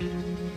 Hola,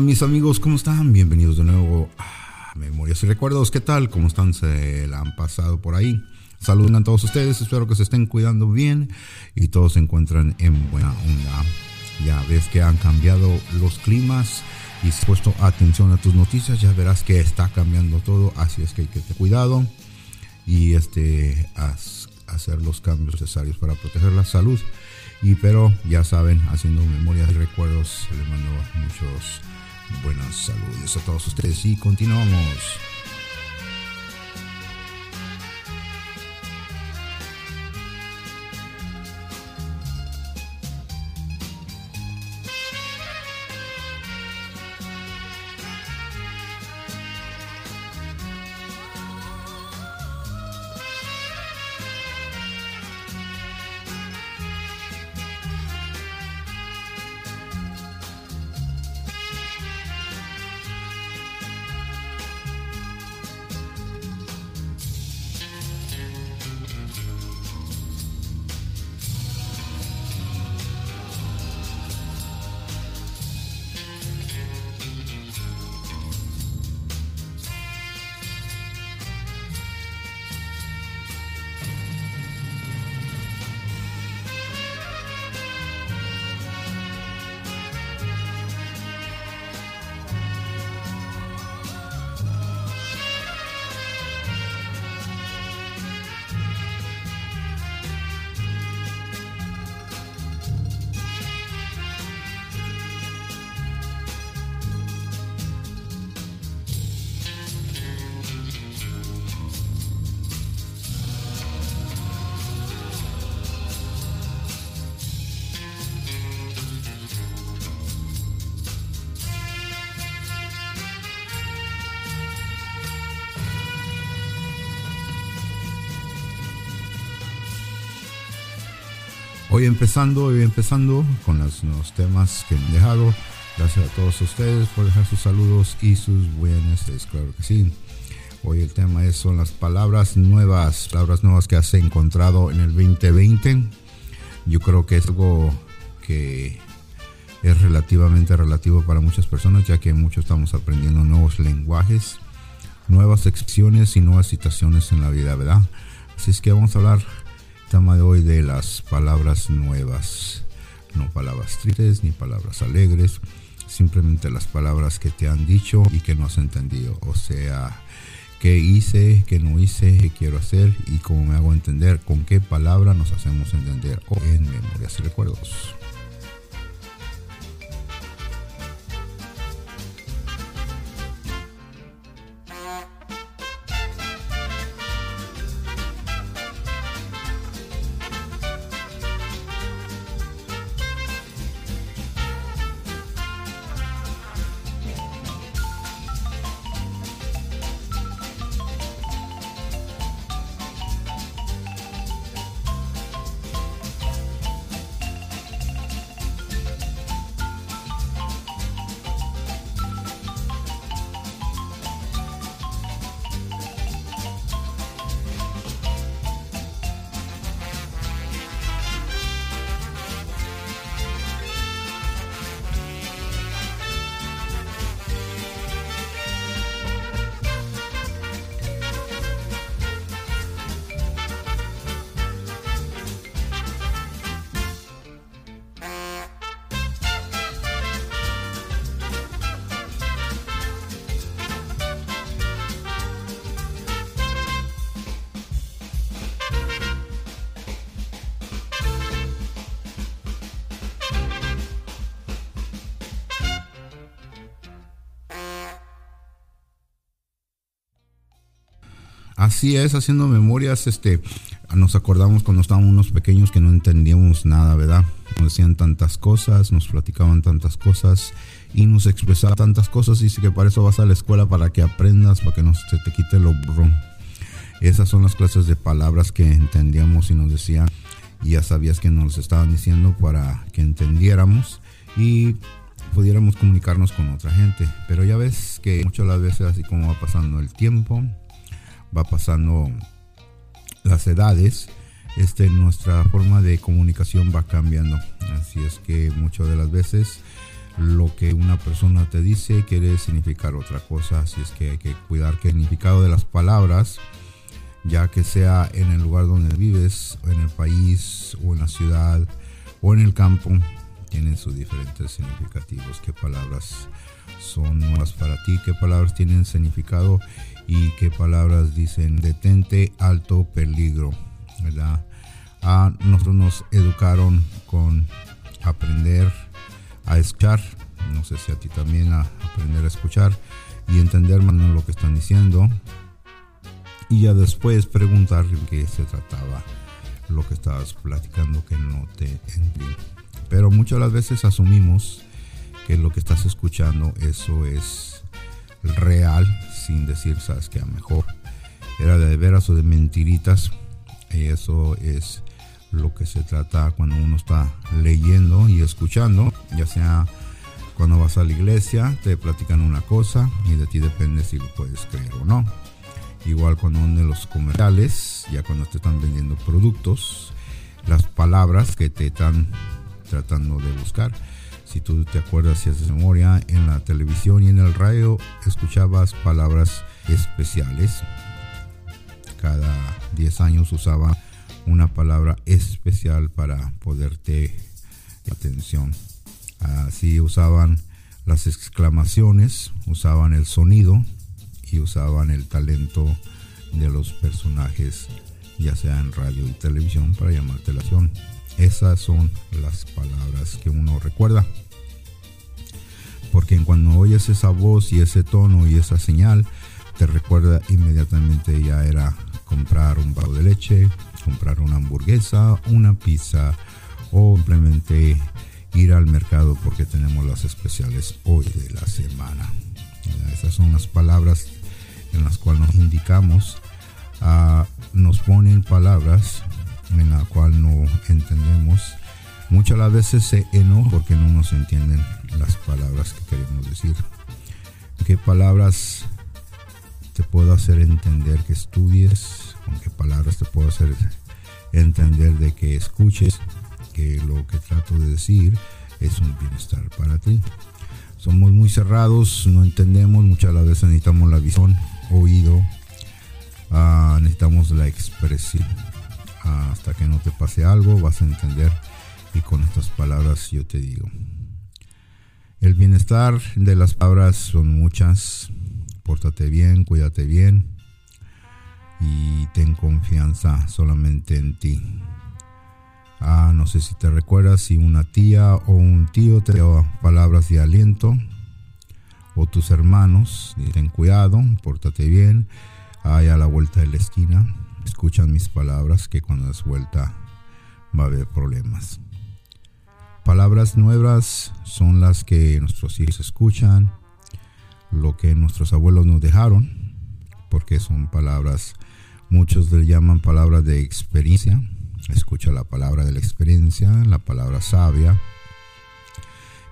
mis amigos, ¿cómo están? Bienvenidos de nuevo a Memorias y Recuerdos. ¿Qué tal? ¿Cómo están? ¿Se la han pasado por ahí? Saludos a todos ustedes, espero que se estén cuidando bien y todos se encuentran en buena onda. Ya ves que han cambiado los climas y si has puesto atención a tus noticias, ya verás que está cambiando todo, así es que hay que tener cuidado y este, hacer los cambios necesarios para proteger la salud y pero ya saben, haciendo memorias y recuerdos, les mando muchos buenos saludos a todos ustedes y continuamos. Empezando, hoy empezando con los nuevos temas que han dejado. Gracias a todos ustedes por dejar sus saludos y sus buenas, claro que sí. Hoy el tema es, son las palabras nuevas, palabras nuevas que has encontrado en el 2020. Yo creo que es algo que es relativamente relativo para muchas personas, ya que muchos estamos aprendiendo nuevos lenguajes, nuevas expresiones y nuevas situaciones en la vida, ¿verdad? Así es que vamos a hablar tema de hoy de las palabras nuevas, no palabras tristes ni palabras alegres, simplemente las palabras que te han dicho y que no has entendido, o sea, qué hice, qué no hice, qué quiero hacer y cómo me hago entender, con qué palabra nos hacemos entender en memorias y recuerdos. Así es, haciendo memorias, este, nos acordamos cuando estábamos unos pequeños que no entendíamos nada, ¿verdad? Nos decían tantas cosas, nos platicaban tantas cosas y nos expresaban tantas cosas. Dice que para eso vas a la escuela, para que aprendas, para que no se te quite lo burro. Esas son las clases de palabras que entendíamos y nos decían. Y ya sabías que nos estaban diciendo para que entendiéramos y pudiéramos comunicarnos con otra gente. Pero ya ves que muchas las veces así como va pasando el tiempo, va pasando las edades, este, nuestra forma de comunicación va cambiando. Así es que muchas de las veces lo que una persona te dice quiere significar otra cosa. Así es que hay que cuidar que el significado de las palabras, ya que sea en el lugar donde vives, en el país, o en la ciudad, o en el campo, tienen sus diferentes significativos. ¿Qué palabras son nuevas para ti? ¿Qué palabras tienen significado? Y qué palabras dicen detente, alto, peligro, ¿verdad? A nosotros nos educaron con aprender a escuchar, no sé si a ti también a aprender a escuchar y entender más lo que están diciendo y ya después preguntar en qué se trataba lo que estabas platicando que no te entendí. Pero muchas las veces asumimos que lo que estás escuchando eso es real sin decir, sabes que a mejor era de veras o de mentiritas. Y eso es lo que se trata cuando uno está leyendo y escuchando, ya sea cuando vas a la iglesia, te platican una cosa y de ti depende si lo puedes creer o no. Igual cuando en los comerciales, ya cuando te están vendiendo productos, las palabras que te están tratando de buscar si tú te acuerdas, si haces memoria, en la televisión y en el radio escuchabas palabras especiales. Cada 10 años usaba una palabra especial para poderte atención. Así usaban las exclamaciones, usaban el sonido y usaban el talento de los personajes, ya sea en radio y televisión, para llamarte la atención. Esas son las palabras que uno recuerda. Porque cuando oyes esa voz y ese tono y esa señal, te recuerda inmediatamente ya era comprar un vaso de leche, comprar una hamburguesa, una pizza o simplemente ir al mercado porque tenemos las especiales hoy de la semana. Esas son las palabras en las cuales nos indicamos, ah, nos ponen palabras en la cual no entendemos. Muchas las veces se enoja porque no nos entienden las palabras que queremos decir. ¿Qué palabras te puedo hacer entender que estudies? ¿Con qué palabras te puedo hacer entender de que escuches? Que lo que trato de decir es un bienestar para ti. Somos muy cerrados, no entendemos, muchas veces necesitamos la visión, oído, ah, necesitamos la expresión. Hasta que no te pase algo vas a entender y con estas palabras yo te digo. El bienestar de las palabras son muchas. Pórtate bien, cuídate bien y ten confianza solamente en ti. Ah, no sé si te recuerdas si una tía o un tío te dio palabras de aliento o tus hermanos, ten cuidado, pórtate bien, hay a la vuelta de la esquina, escuchan mis palabras que cuando das vuelta va a haber problemas. Palabras nuevas son las que nuestros hijos escuchan, lo que nuestros abuelos nos dejaron, porque son palabras, muchos le llaman palabras de experiencia Escucha la palabra de la experiencia, la palabra sabia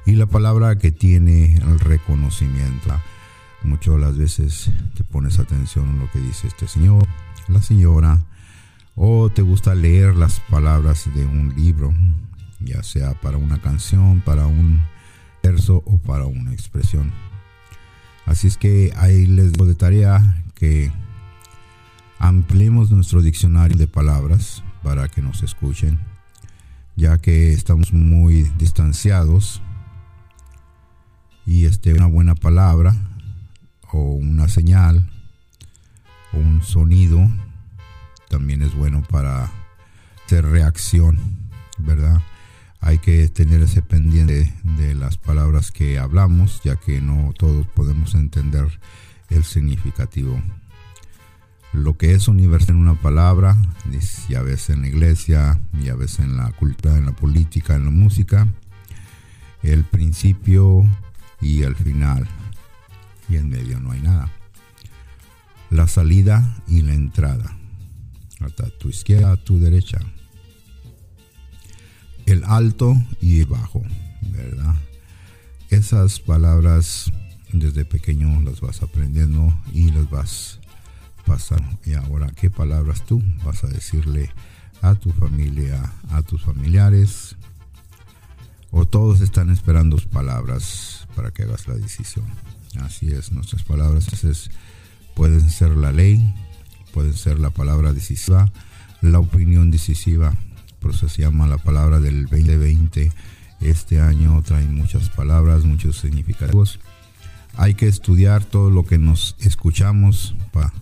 y la palabra que tiene el reconocimiento. Muchas de las veces te pones atención en lo que dice este señor, la señora, o te gusta leer las palabras de un libro, ya sea para una canción, para un verso o para una expresión. Así es que ahí les doy de tarea que ampliemos nuestro diccionario de palabras para que nos escuchen, ya que estamos muy distanciados y este, una buena palabra o una señal un sonido también es bueno para hacer reacción, ¿verdad? Hay que tener ese pendiente de las palabras que hablamos, ya que no todos podemos entender el significativo lo que es universal en una palabra, ya ves en la iglesia, ya ves en la cultura, en la política, en la música, el principio y el final, y en medio no hay nada. La salida y la entrada, hasta tu izquierda, tu derecha. El alto y el bajo, ¿verdad? Esas palabras desde pequeño las vas aprendiendo y las vas y ahora, ¿qué palabras tú vas a decirle a tu familia, a tus familiares? O todos están esperando palabras para que hagas la decisión. Así es, nuestras palabras pueden ser la ley, pueden ser la palabra decisiva, la opinión decisiva. Por eso se llama la palabra del 2020. Este año trae muchas palabras, muchos significativos. Hay que estudiar todo lo que nos escuchamos para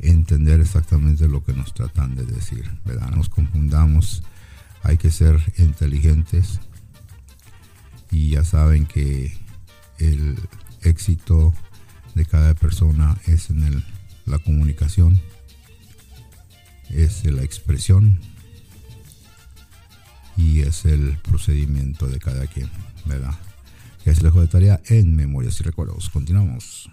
entender exactamente lo que nos tratan de decir, ¿verdad? Nos confundamos, hay que ser inteligentes y ya saben que el éxito de cada persona es en el, la comunicación, es la expresión y es el procedimiento de cada quien, ¿verdad? Es el de tarea en Memorias y Recuerdos. Continuamos.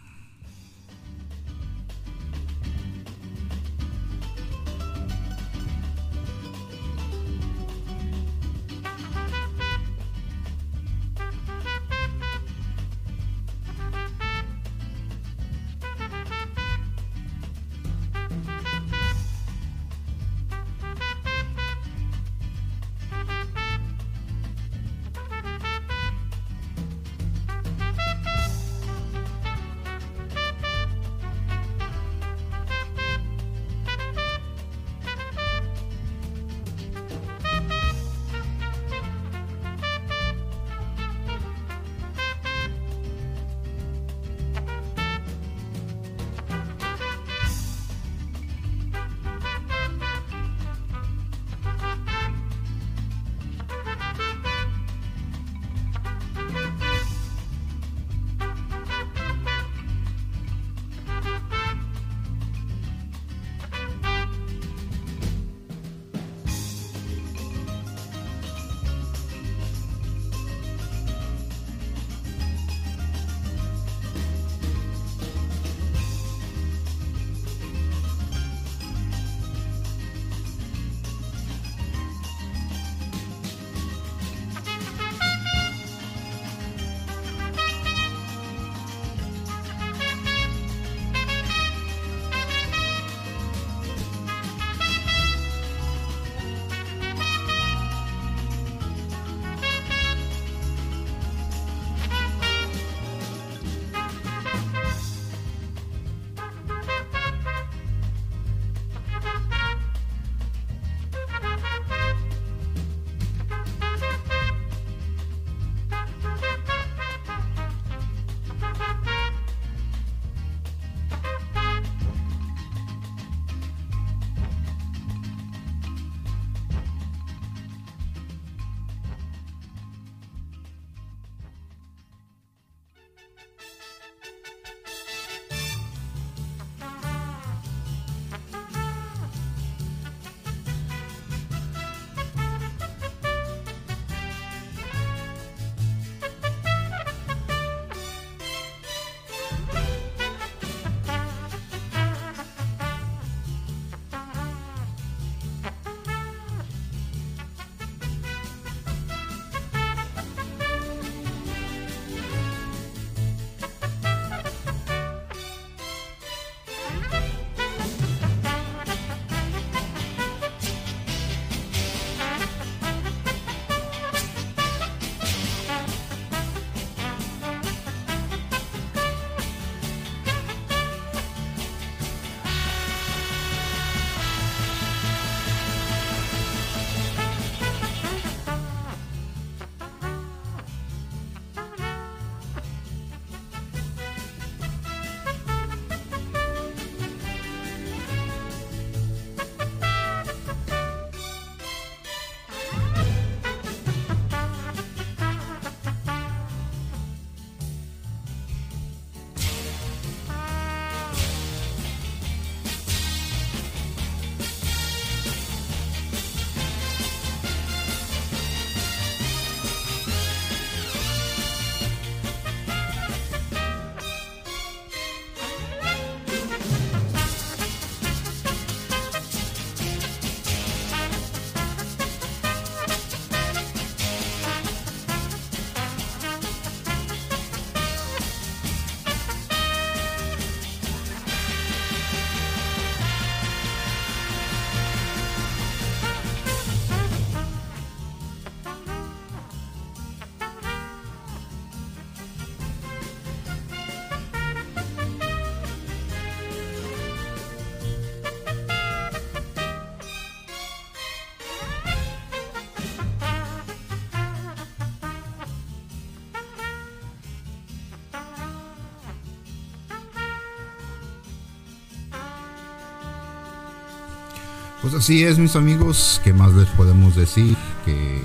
Pues así es, mis amigos. ¿Qué más les podemos decir? Que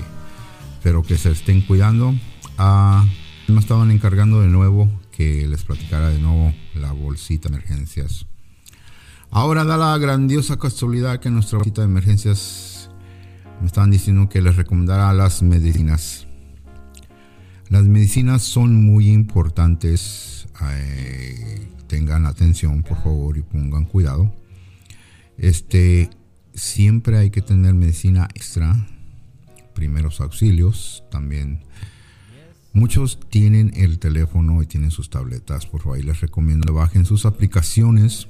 espero que se estén cuidando. Ah, me estaban encargando de nuevo que les platicara de nuevo la bolsita de emergencias. Ahora da la grandiosa casualidad que nuestra bolsita de emergencias me estaban diciendo que les recomendara las medicinas. Las medicinas son muy importantes. Eh, tengan atención, por favor, y pongan cuidado. Este, siempre hay que tener medicina extra, primeros auxilios, también. Muchos tienen el teléfono y tienen sus tabletas, por favor, les recomiendo bajen sus aplicaciones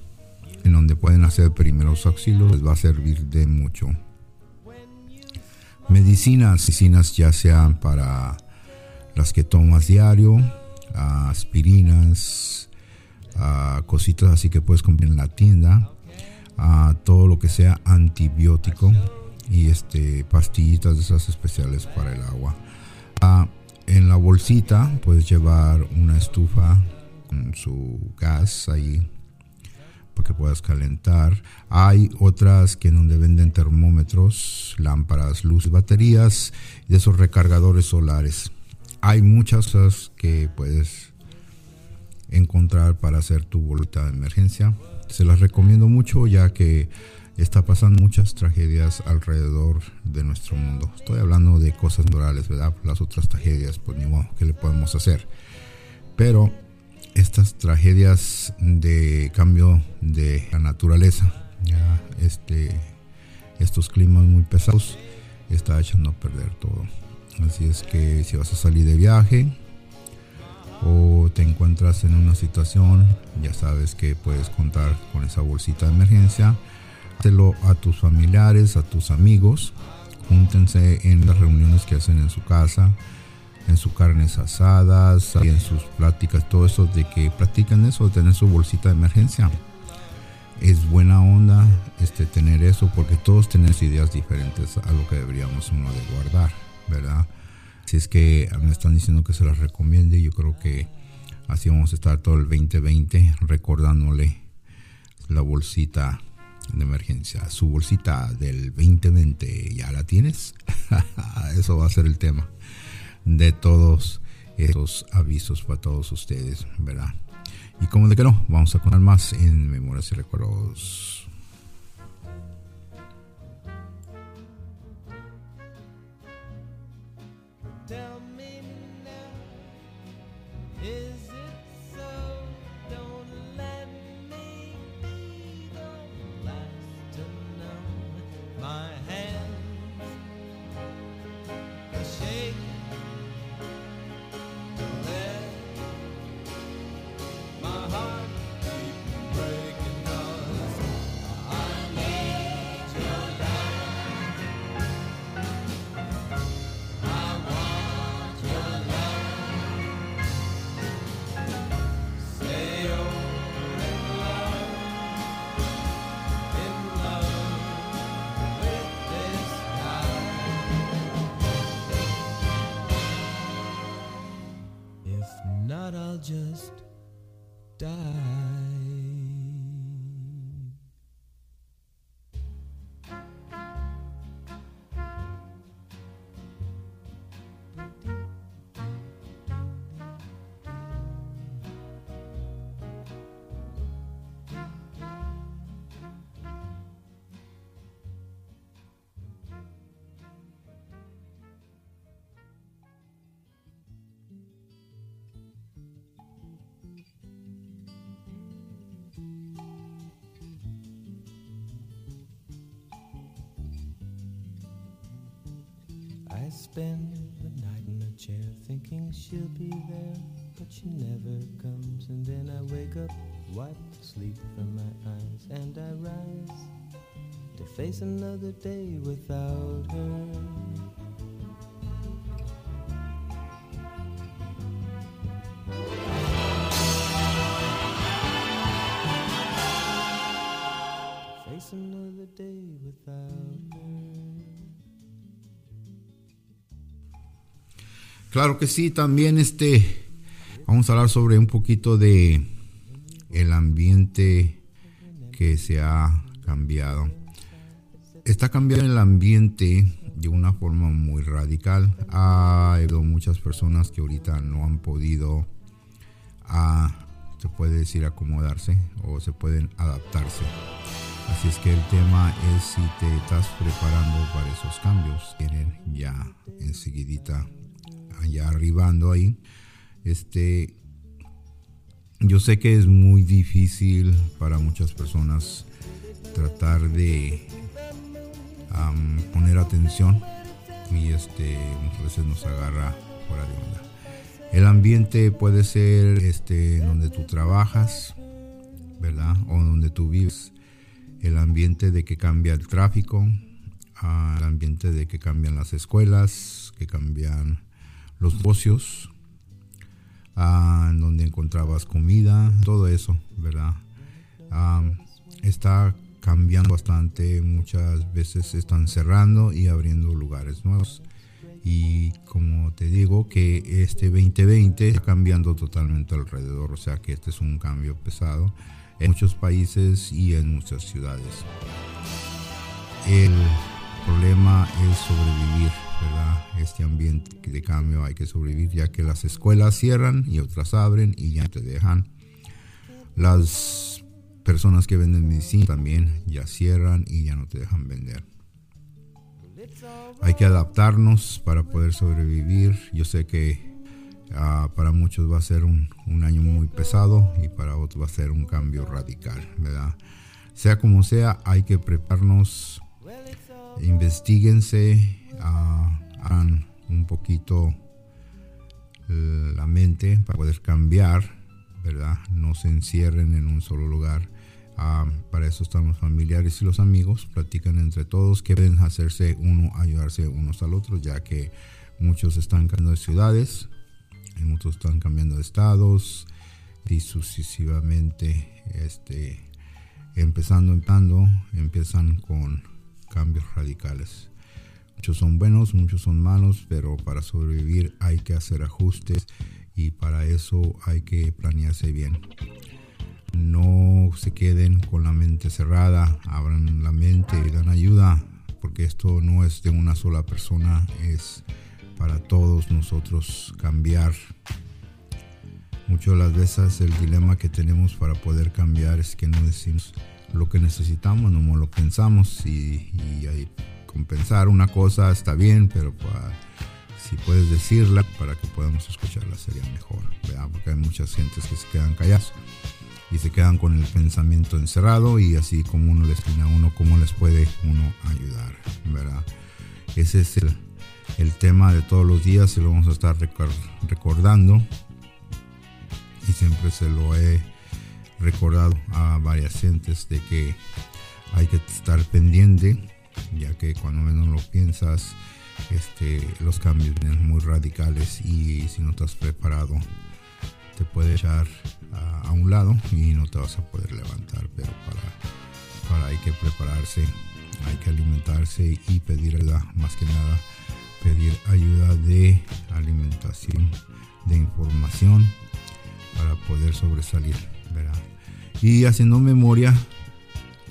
en donde pueden hacer primeros auxilios, les va a servir de mucho. Medicinas, medicinas ya sean para las que tomas diario, aspirinas, cositas así que puedes comprar en la tienda, todo lo que sea antibiótico y este pastillitas de esas especiales para el agua. en la bolsita puedes llevar una estufa con su gas ahí para que puedas calentar. Hay otras que donde venden termómetros, lámparas, luces, baterías y esos recargadores solares hay muchas que puedes encontrar para hacer tu bolita de emergencia. Se las recomiendo mucho ya que está pasando muchas tragedias alrededor de nuestro mundo. Estoy hablando de cosas naturales, ¿verdad? Las otras tragedias, pues ni modo, ¿qué le podemos hacer? Pero estas tragedias de cambio de la naturaleza, ya este, estos climas muy pesados, está echando a perder todo. Así es que si vas a salir de viaje o te encuentras en una situación, ya sabes que puedes contar con esa bolsita de emergencia. Hátelo a tus familiares, a tus amigos. Júntense en las reuniones que hacen en su casa, en sus carnes asadas, en sus pláticas, todo eso de que practican eso, tener su bolsita de emergencia. Es buena onda este, tener eso porque todos tenemos ideas diferentes a lo que deberíamos uno de guardar. ¿verdad? Si es que me están diciendo que se las recomiende, yo creo que así vamos a estar todo el 2020 recordándole la bolsita de emergencia, su bolsita del 2020, ¿ya la tienes? Eso va a ser el tema de todos esos avisos para todos ustedes, ¿verdad? Y como de que no, vamos a contar más en Memorias y Recuerdos. But she never comes. And then I wake up, wipe the sleep from my eyes, and I rise to face another day without her. face another day without her. Claro que sí, también este vamos a hablar sobre un poquito de el ambiente que se ha cambiado. está cambiando el ambiente de una forma muy radical. Ha habido muchas personas que ahorita no han podido, se puede decir, acomodarse o se pueden adaptarse. Así es que el tema es si te estás preparando para esos cambios. Tienen ya enseguidita, ya arribando ahí. Este, yo sé que es muy difícil para muchas personas tratar de poner atención y este muchas veces nos agarra fuera de onda. El ambiente puede ser este donde tú trabajas, ¿verdad? O donde tú vives. El ambiente de que cambia el tráfico, el ambiente de que cambian las escuelas, que cambian los negocios, donde encontrabas comida, todo eso, ¿verdad? está cambiando bastante, muchas veces están cerrando y abriendo lugares nuevos. Y como te digo que este 2020 está cambiando totalmente alrededor, o sea que este es un cambio pesado en muchos países y en muchas ciudades. El problema es sobrevivir, ¿verdad? Este ambiente de cambio hay que sobrevivir ya que las escuelas cierran y otras abren y ya te dejan. Las personas que venden medicina también ya cierran y ya no te dejan vender. Hay que adaptarnos para poder sobrevivir. Yo sé que ah, para muchos va a ser un, año muy pesado y para otros va a ser un cambio radical. Sea como sea, hay que prepararnos, investiguense, uh, un poquito la mente para poder cambiar, ¿verdad? No se encierren en un solo lugar. Ah, para eso están los familiares y los amigos, platican entre todos que pueden hacerse uno, ayudarse unos al otro, ya que muchos están cambiando de ciudades, y muchos están cambiando de estados y sucesivamente, este, empezando, empezando, empiezan con cambios radicales. Muchos son buenos, muchos son malos, pero para sobrevivir hay que hacer ajustes y para eso hay que planearse bien. No se queden con la mente cerrada, abran la mente y dan ayuda, porque esto no es de una sola persona, es para todos nosotros cambiar. Muchas de las veces el dilema que tenemos para poder cambiar es que no decimos lo que necesitamos, no lo pensamos y, y hay compensar una cosa está bien, pero si puedes decirla para que podamos escucharla sería mejor, porque hay muchas gentes que se quedan calladas y se quedan con el pensamiento encerrado y así como uno les tiene a uno, cómo les puede uno ayudar, ¿verdad? Ese es el, el tema de todos los días y lo vamos a estar recordando y siempre se lo he recordado a varias gentes de que hay que estar pendiente ya que cuando menos lo piensas, este, los cambios vienen muy radicales y si no estás preparado, te puede echar a, un lado y no te vas a poder levantar. Pero para, para hay que prepararse, hay que alimentarse y pedir ayuda, más que nada, pedir ayuda de alimentación, de información para poder sobresalir, ¿verdad? Y haciendo memoria,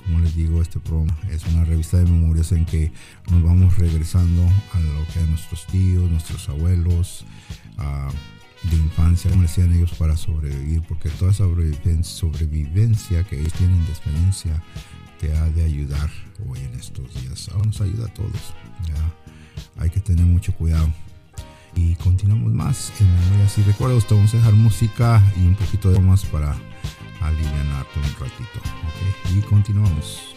como les digo, este programa es una revista de memorias en que nos vamos regresando a lo que nuestros tíos, nuestros abuelos, de infancia, como decían ellos, para sobrevivir, porque toda esa sobrevivencia que ellos tienen de experiencia te ha de ayudar hoy en estos días. Ahora nos ayuda a todos. Hay que tener mucho cuidado. Y continuamos más en memorias y recuerdos. Te vamos a dejar música y un poquito de más para alivianarte un ratito. ¿okay? Y continuamos.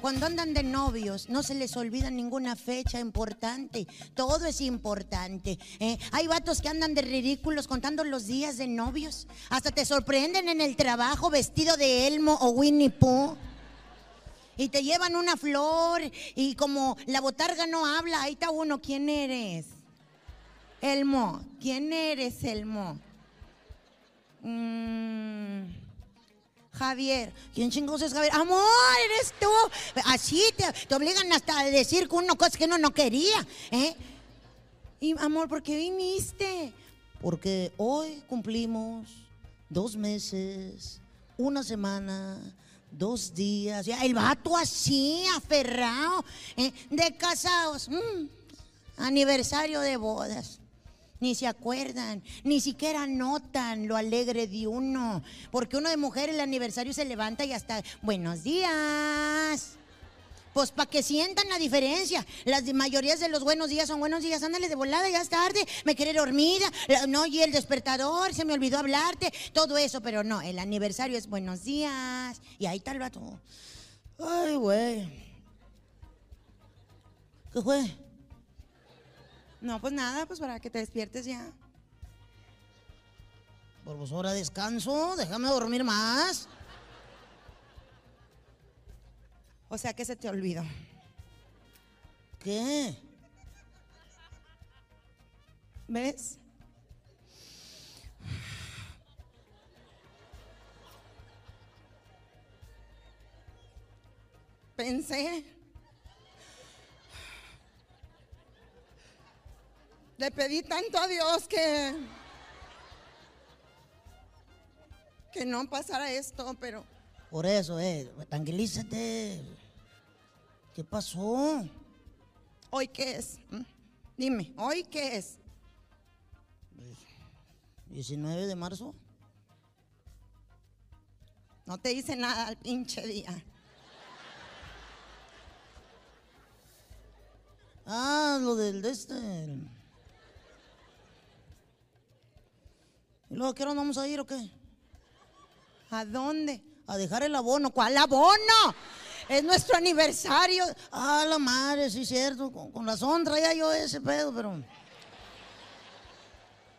Cuando andan de novios, no se les olvida ninguna fecha importante. Todo es importante. ¿eh? Hay vatos que andan de ridículos contando los días de novios. Hasta te sorprenden en el trabajo vestido de Elmo o Winnie Pooh. Y te llevan una flor y como la botarga no habla, ahí está uno, ¿quién eres? Elmo, ¿quién eres, Elmo? Mm, Javier, ¿quién chingados es Javier? Amor, eres tú. Así te, te obligan hasta a decir que uno cosas que uno no quería. ¿eh? Y amor, ¿por qué viniste? Porque hoy cumplimos dos meses, una semana, dos días. El vato así, aferrado, ¿eh? de casados. mm, aniversario de bodas. Ni se acuerdan, ni siquiera notan lo alegre de uno. Porque uno de mujer el aniversario se levanta y hasta, buenos días. Pues para que sientan la diferencia. Las mayorías de los buenos días son buenos días, ándale de volada, ya es tarde, me quedé dormida, no, y el despertador, se me olvidó hablarte, todo eso, pero no, el aniversario es buenos días. Y ahí está el vato. Ay, güey. ¿Qué fue? No, pues nada, pues para que te despiertes ya. Por vos hora de descanso, déjame dormir más. O sea que se te olvidó. ¿Qué? ¿Ves? Pensé. Le pedí tanto a Dios que. que no pasara esto, pero. Por eso, eh, tranquilízate. ¿Qué pasó? ¿Hoy qué es? ¿Mm? Dime, ¿hoy qué es? 19 de marzo. No te hice nada al pinche día. Ah, lo del de este. ¿Y luego qué hora vamos a ir o qué? ¿A dónde? A dejar el abono. ¿Cuál abono? Es nuestro aniversario. Ah, la madre, sí, cierto. Con, con razón traía yo ese pedo, pero.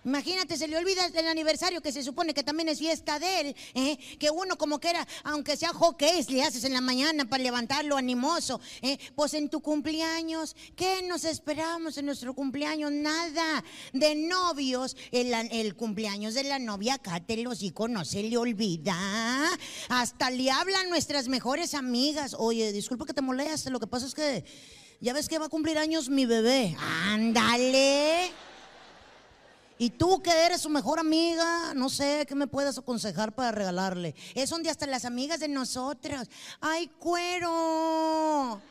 Imagínate, se le olvida el aniversario que se supone que también es fiesta de él, ¿eh? que uno como que era, aunque sea hockey, le haces en la mañana para levantarlo animoso. ¿eh? Pues en tu cumpleaños, ¿qué nos esperamos en nuestro cumpleaños? Nada. De novios, el, el cumpleaños de la novia, acá te los hijos no se le olvida. Hasta le hablan nuestras mejores amigas. Oye, disculpa que te moleste, lo que pasa es que ya ves que va a cumplir años mi bebé. Ándale. Y tú que eres su mejor amiga, no sé qué me puedes aconsejar para regalarle. Es donde hasta las amigas de nosotros. ¡Ay, cuero!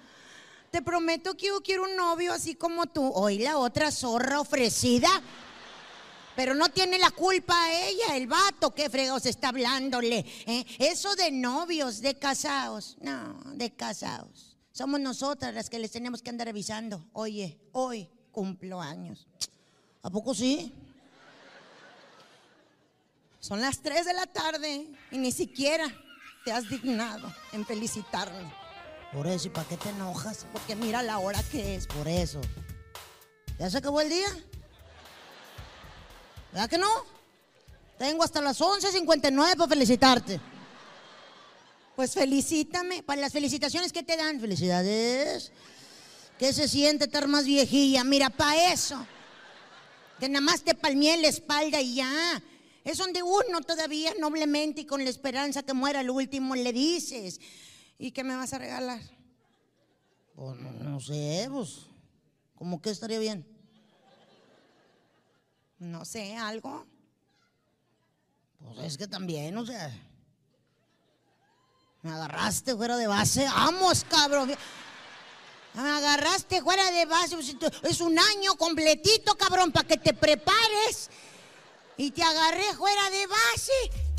Te prometo que yo quiero un novio así como tú. Hoy la otra zorra ofrecida. Pero no tiene la culpa ella, el vato, qué fregados está hablándole. ¿eh? Eso de novios, de casados. No, de casados. Somos nosotras las que les tenemos que andar avisando. Oye, hoy cumplo años. ¿A poco sí? Son las 3 de la tarde y ni siquiera te has dignado en felicitarme. Por eso, ¿y para qué te enojas? Porque mira la hora que es, por eso. ¿Ya se acabó el día? ¿Verdad que no? Tengo hasta las 11.59 para felicitarte. Pues felicítame. Para las felicitaciones que te dan, felicidades. ¿Qué se siente estar más viejilla? Mira, para eso. Que nada más te palmé la espalda y ya. Es donde uno todavía noblemente y con la esperanza que muera el último le dices. ¿Y qué me vas a regalar? Pues no, sé, pues. ¿Cómo que estaría bien? No sé, algo. Pues es que también, o sea. Me agarraste fuera de base. ¡Vamos, cabrón! Me agarraste fuera de base. Es un año completito, cabrón, para que te prepares. Y te agarré fuera de base.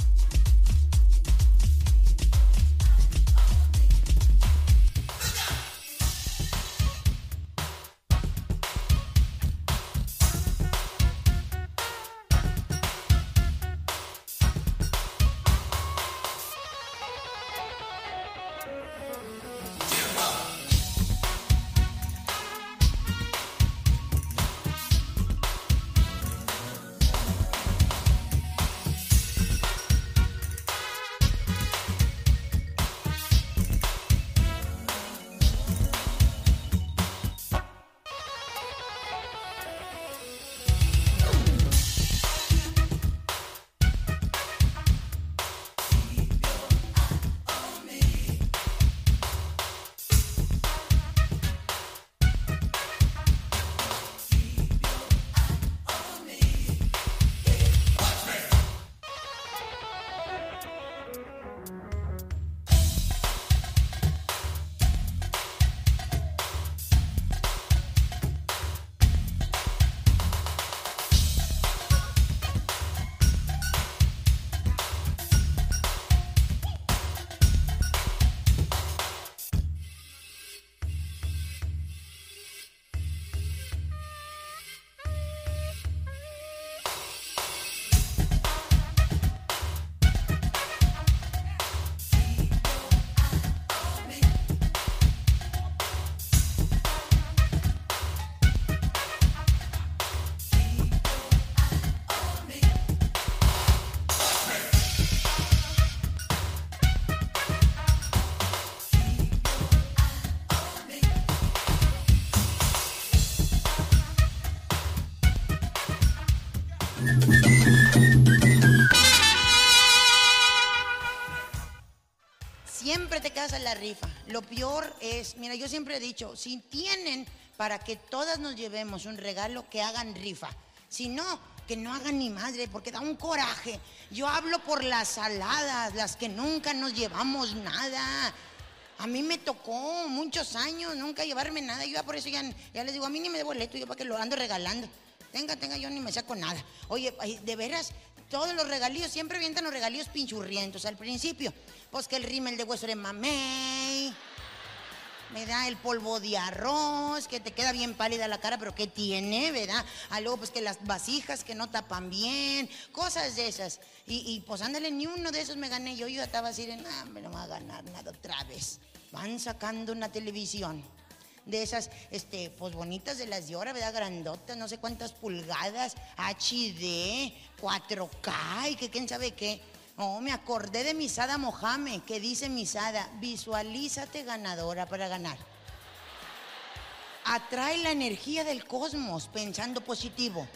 La rifa. Lo peor es, mira, yo siempre he dicho, si tienen para que todas nos llevemos un regalo, que hagan rifa. Si no, que no hagan ni madre, porque da un coraje. Yo hablo por las saladas, las que nunca nos llevamos nada. A mí me tocó muchos años nunca llevarme nada. Yo ya por eso ya, ya les digo, a mí ni me de boleto, yo para que lo ando regalando. Tenga, tenga, yo ni me saco nada. Oye, de veras, todos los regalíos, siempre avientan los regalíos pinchurrientos al principio. Pues que el rímel de hueso de mamey, me da el polvo de arroz, que te queda bien pálida la cara, pero ¿qué tiene, verdad? Ah, luego pues que las vasijas que no tapan bien, cosas de esas. Y, y, pues ándale, ni uno de esos me gané yo. Yo estaba así de, no, me no va a ganar nada otra vez. Van sacando una televisión de esas, este, pues bonitas de las de ahora, ¿verdad? Grandotas, no sé cuántas pulgadas, HD, 4K y que quién sabe qué. Oh, me acordé de Misada Mohamed, que dice Misada, visualízate ganadora para ganar. Atrae la energía del cosmos pensando positivo.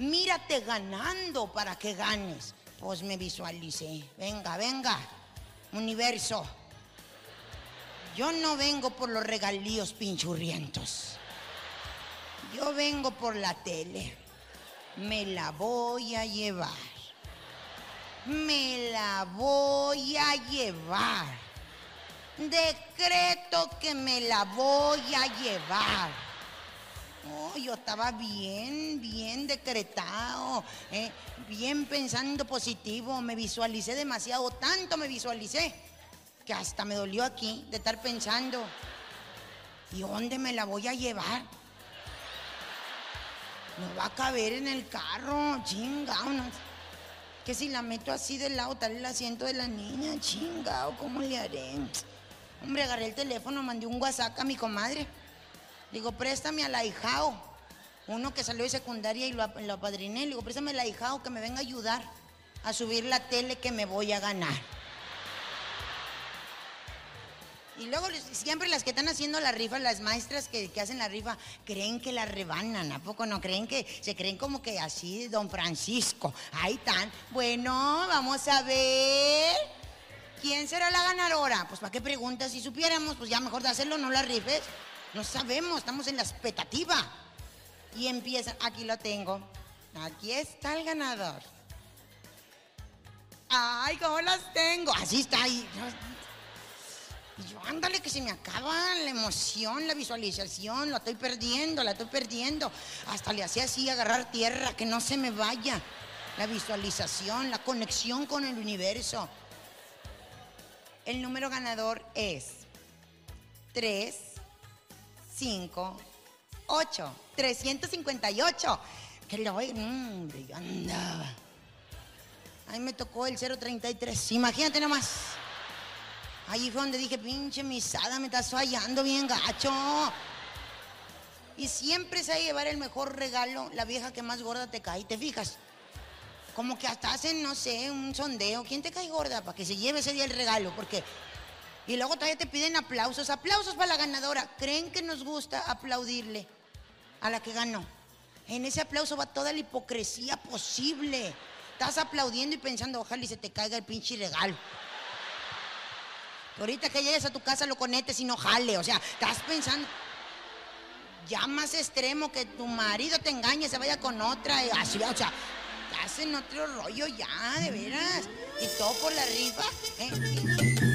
Mírate ganando para que ganes. Pues me visualicé. Venga, venga, universo. Yo no vengo por los regalíos pinchurrientos. Yo vengo por la tele. Me la voy a llevar. Me la voy a llevar. Decreto que me la voy a llevar. Oh, yo estaba bien, bien decretado, eh, bien pensando positivo, me visualicé demasiado, tanto me visualicé hasta me dolió aquí de estar pensando, ¿y dónde me la voy a llevar? No va a caber en el carro, chingao. Que si la meto así del lado, tal el asiento de la niña, chingao, ¿cómo le haré? Hombre, agarré el teléfono, mandé un WhatsApp a mi comadre. Digo, préstame al ahijao. Uno que salió de secundaria y lo, lo apadriné. Digo, préstame al ahijao que me venga a ayudar a subir la tele que me voy a ganar. Y luego siempre las que están haciendo la rifa, las maestras que, que, hacen la rifa, creen que la rebanan, ¿a poco no? Creen que se creen como que así, don Francisco. Ahí están. Bueno, vamos a ver. ¿Quién será la ganadora? Pues para qué preguntas, si supiéramos, pues ya mejor de hacerlo, no la rifes. No sabemos, estamos en la expectativa. Y empiezan, aquí lo tengo. Aquí está el ganador. Ay, ¿cómo las tengo? Así está ahí. Y yo, ándale, que se me acaba la emoción, la visualización, la estoy perdiendo, la estoy perdiendo. Hasta le hacía así agarrar tierra, que no se me vaya. La visualización, la conexión con el universo. El número ganador es 3, 5, 8, 358. Que lo hombre, yo andaba. Ahí me tocó el 033. Imagínate nomás. Ahí fue donde dije, pinche misada, me estás fallando bien gacho. Y siempre se llevar el mejor regalo, la vieja que más gorda te cae, ¿te fijas? Como que hasta hacen, no sé, un sondeo. ¿Quién te cae gorda? Para que se lleve ese día el regalo, porque... Y luego todavía te piden aplausos, aplausos para la ganadora. ¿Creen que nos gusta aplaudirle a la que ganó? En ese aplauso va toda la hipocresía posible. Estás aplaudiendo y pensando, ojalá y se te caiga el pinche regalo. Ahorita que llegues a tu casa lo conectes y no jale. O sea, estás pensando. Ya más extremo que tu marido te engañe, se vaya con otra. Y así, o sea, estás en otro rollo ya, de veras. Y todo por la rifa. ¿eh?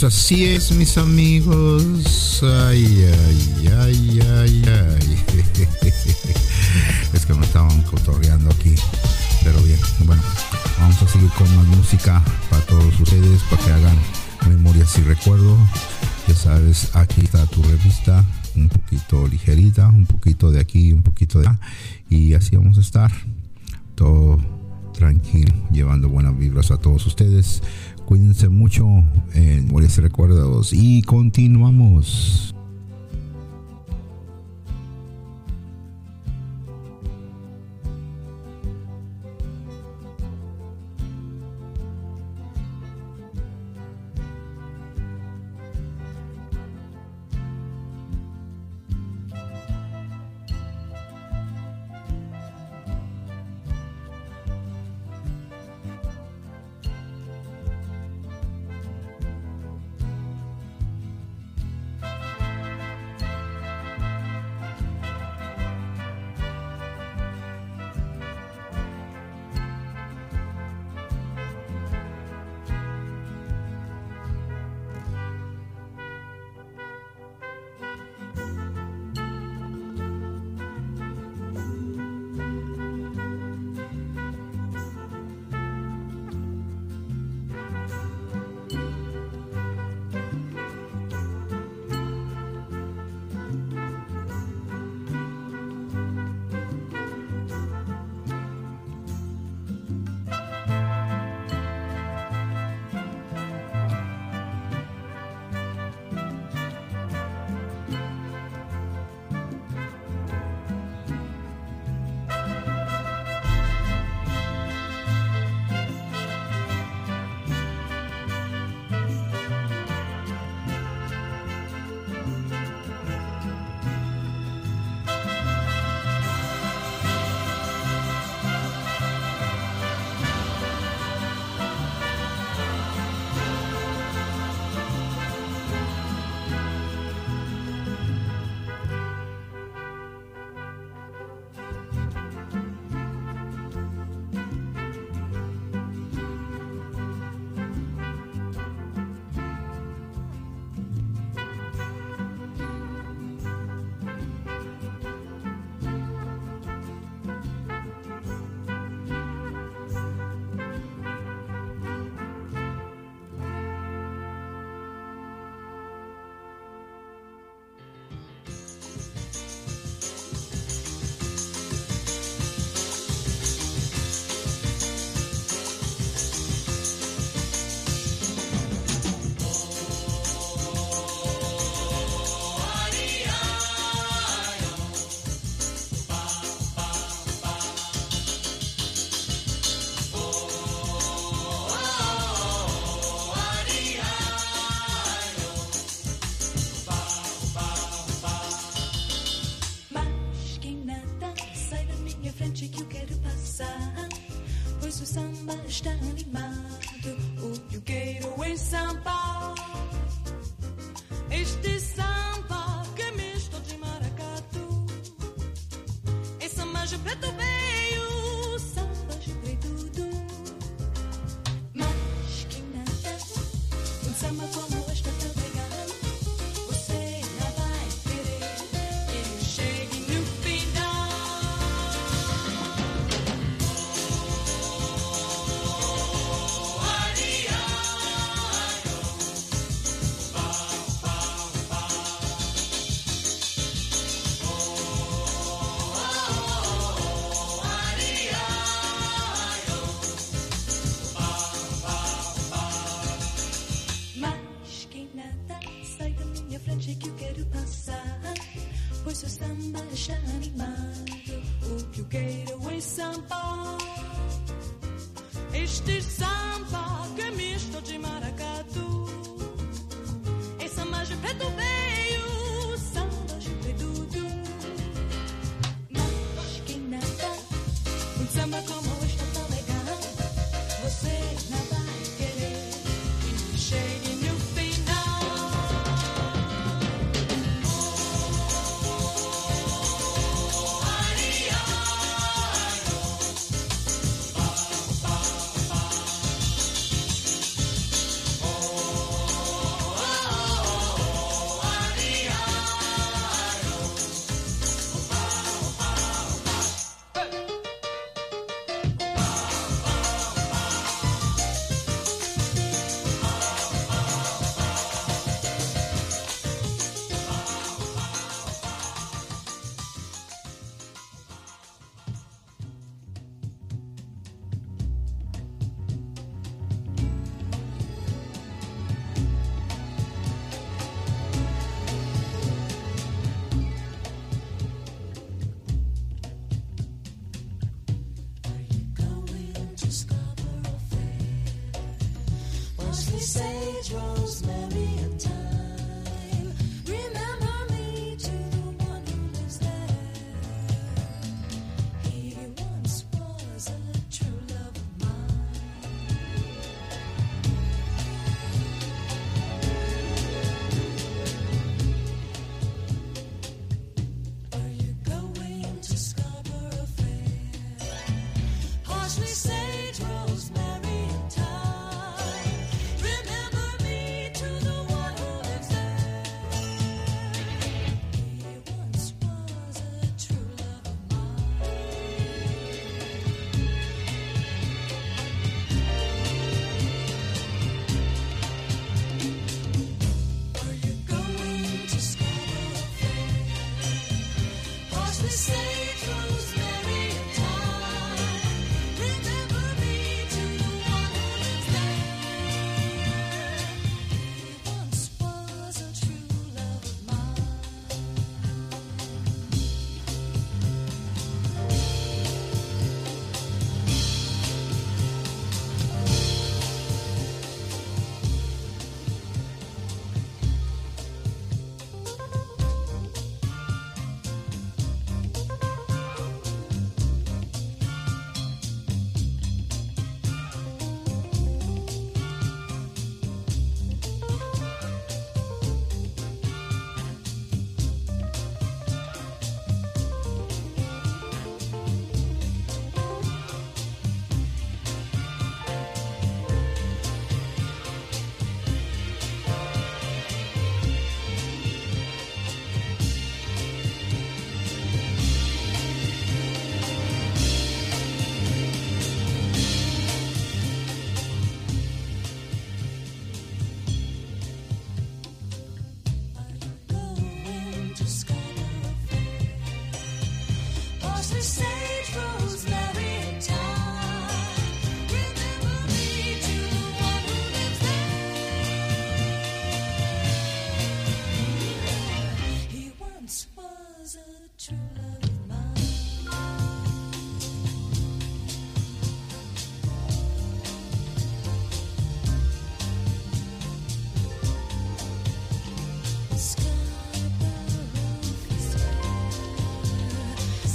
Pues así es, mis amigos. Ay, ay, ay, ay, ay. Es que me estaban cotorreando aquí. Pero bien, bueno, vamos a seguir con más música para todos ustedes, para que hagan memorias y recuerdo. Ya sabes, aquí está tu revista, un poquito ligerita, un poquito de aquí, un poquito de allá. Y así vamos a estar. Todo tranquilo, llevando buenas vibras a todos ustedes. Cuídense mucho y Recuerdos y continuamos.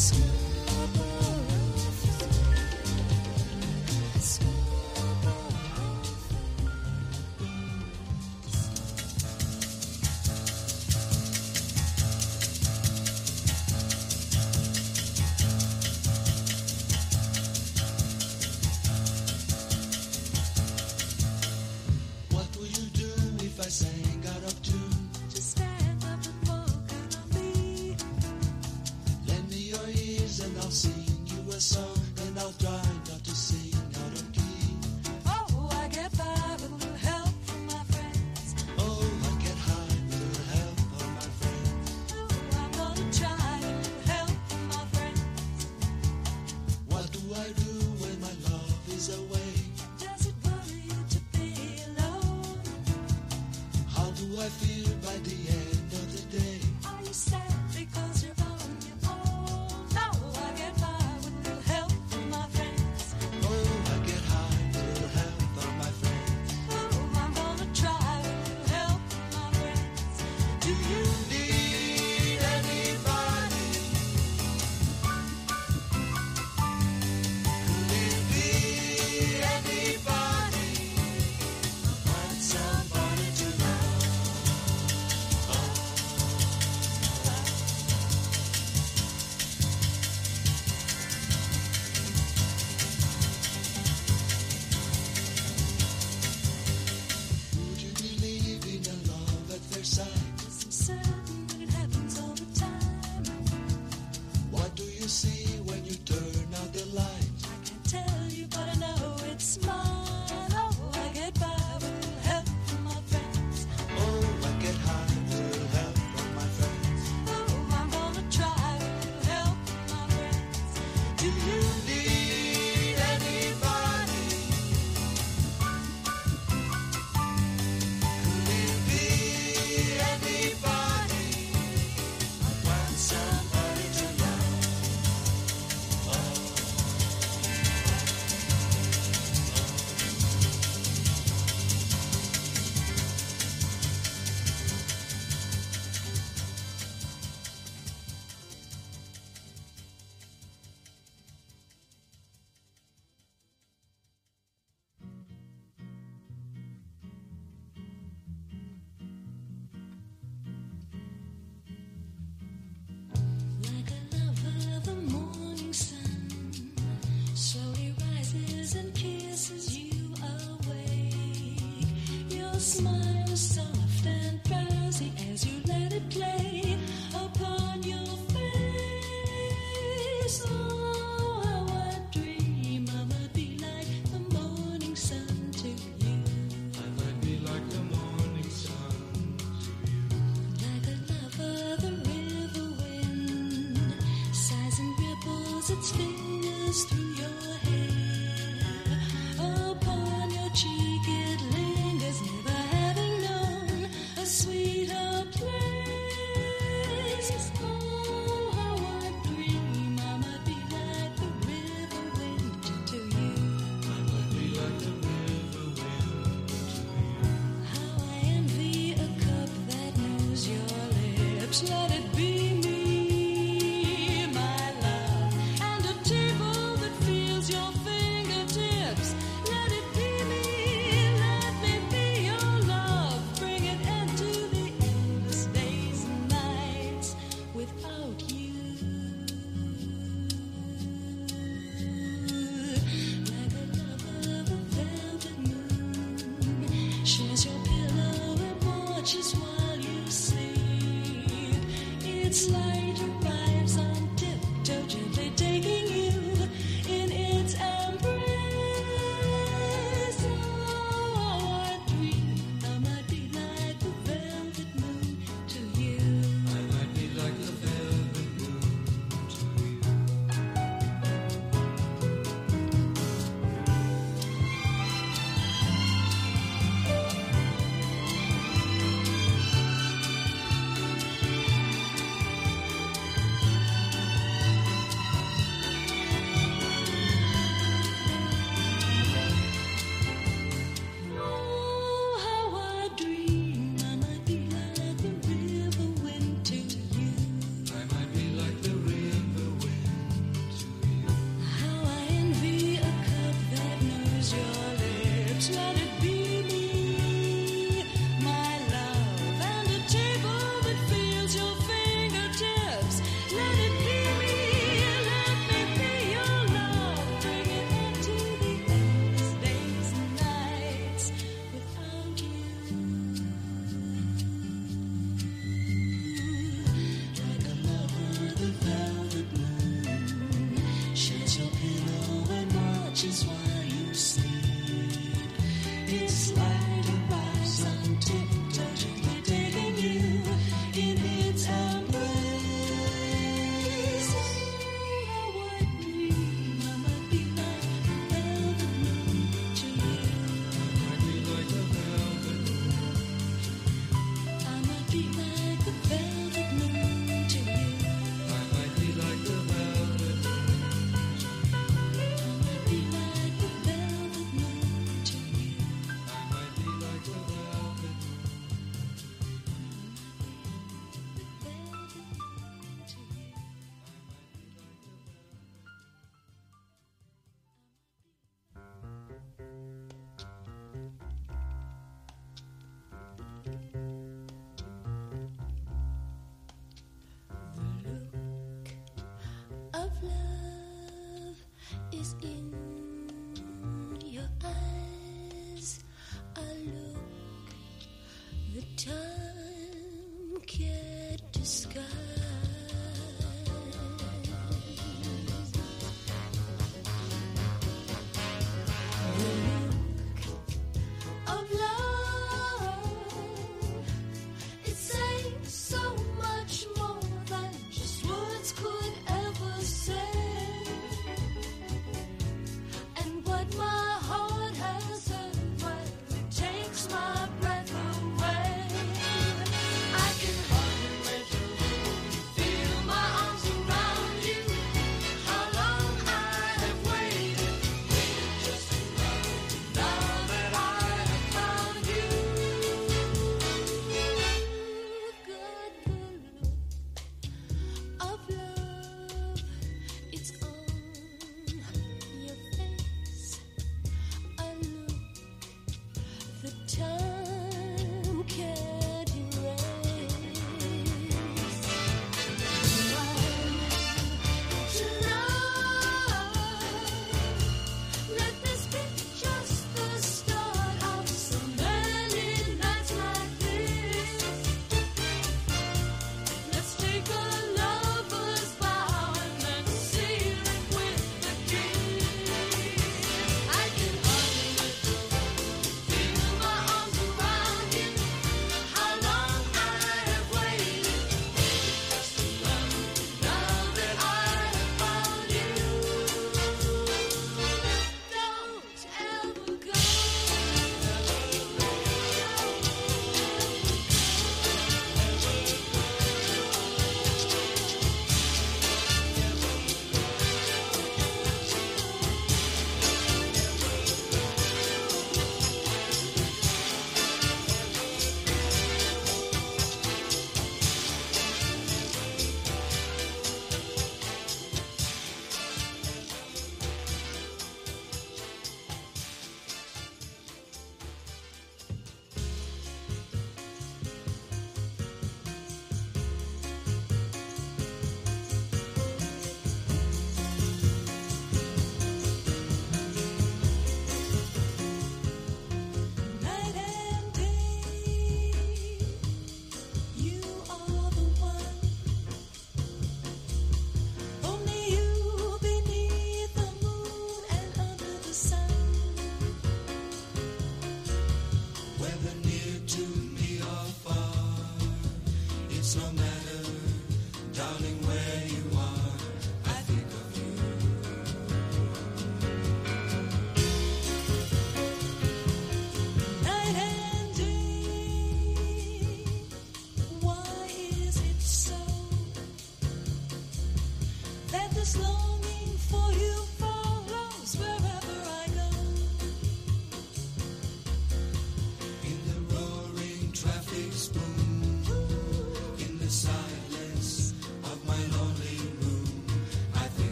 ask. Smile soft and drowsy as you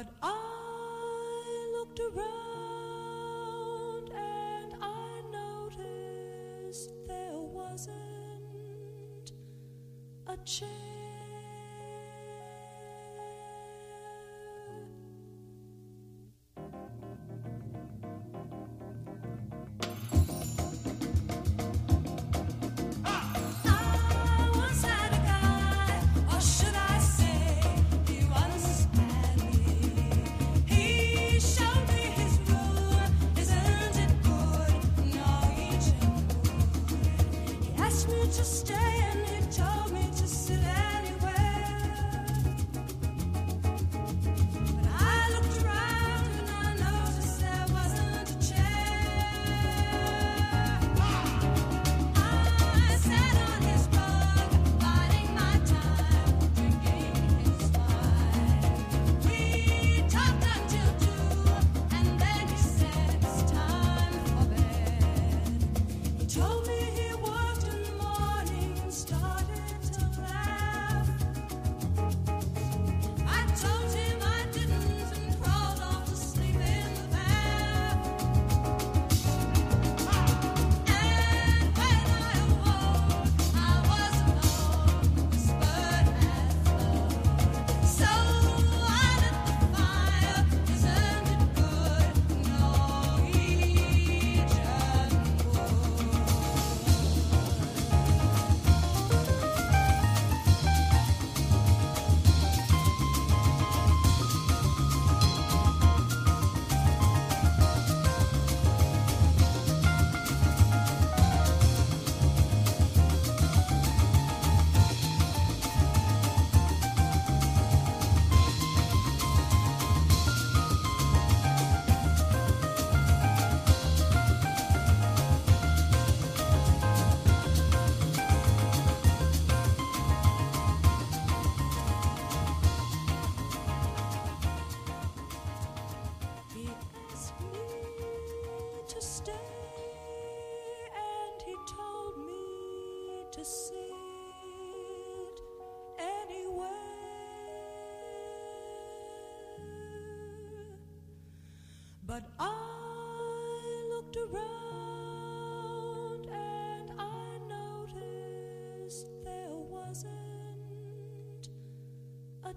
But I looked around and I noticed there wasn't a change.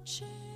是。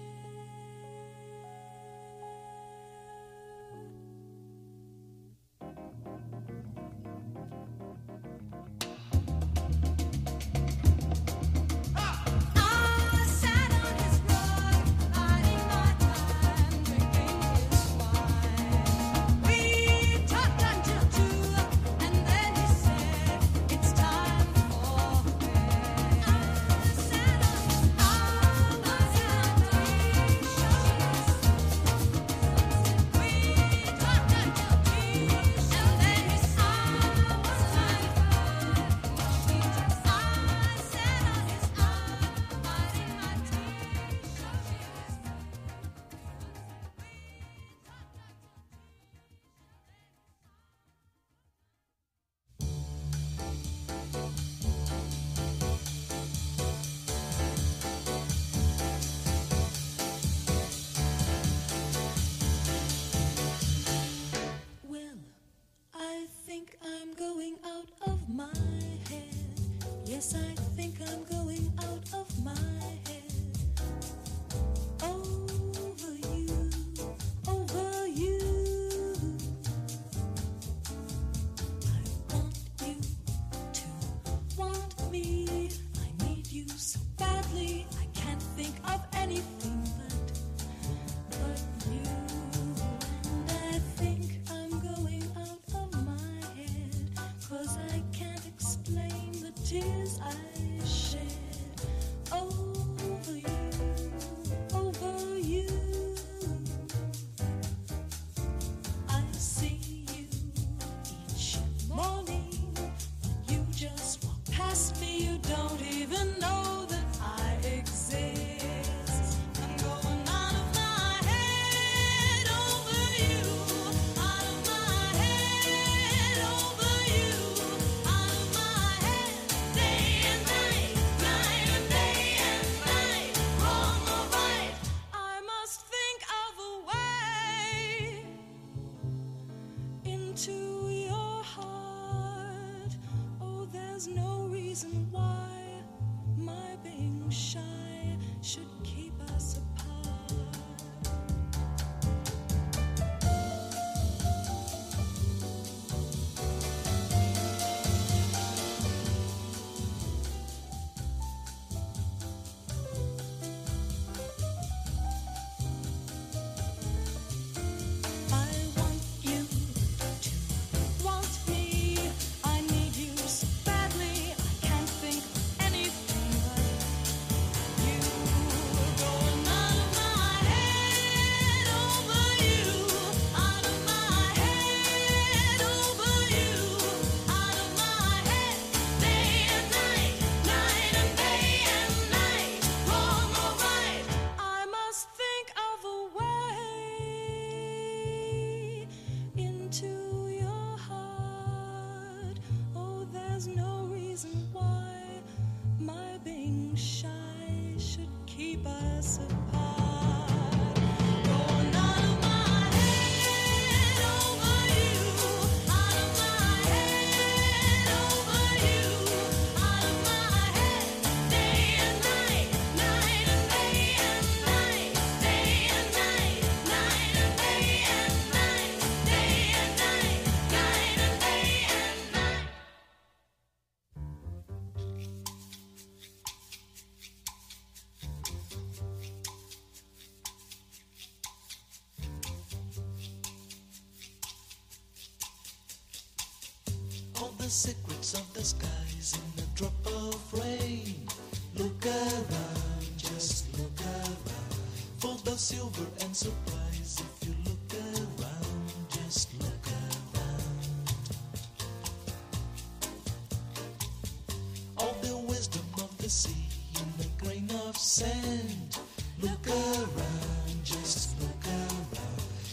sand. Look around, just look around.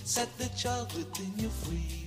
Set the child within you free.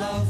love.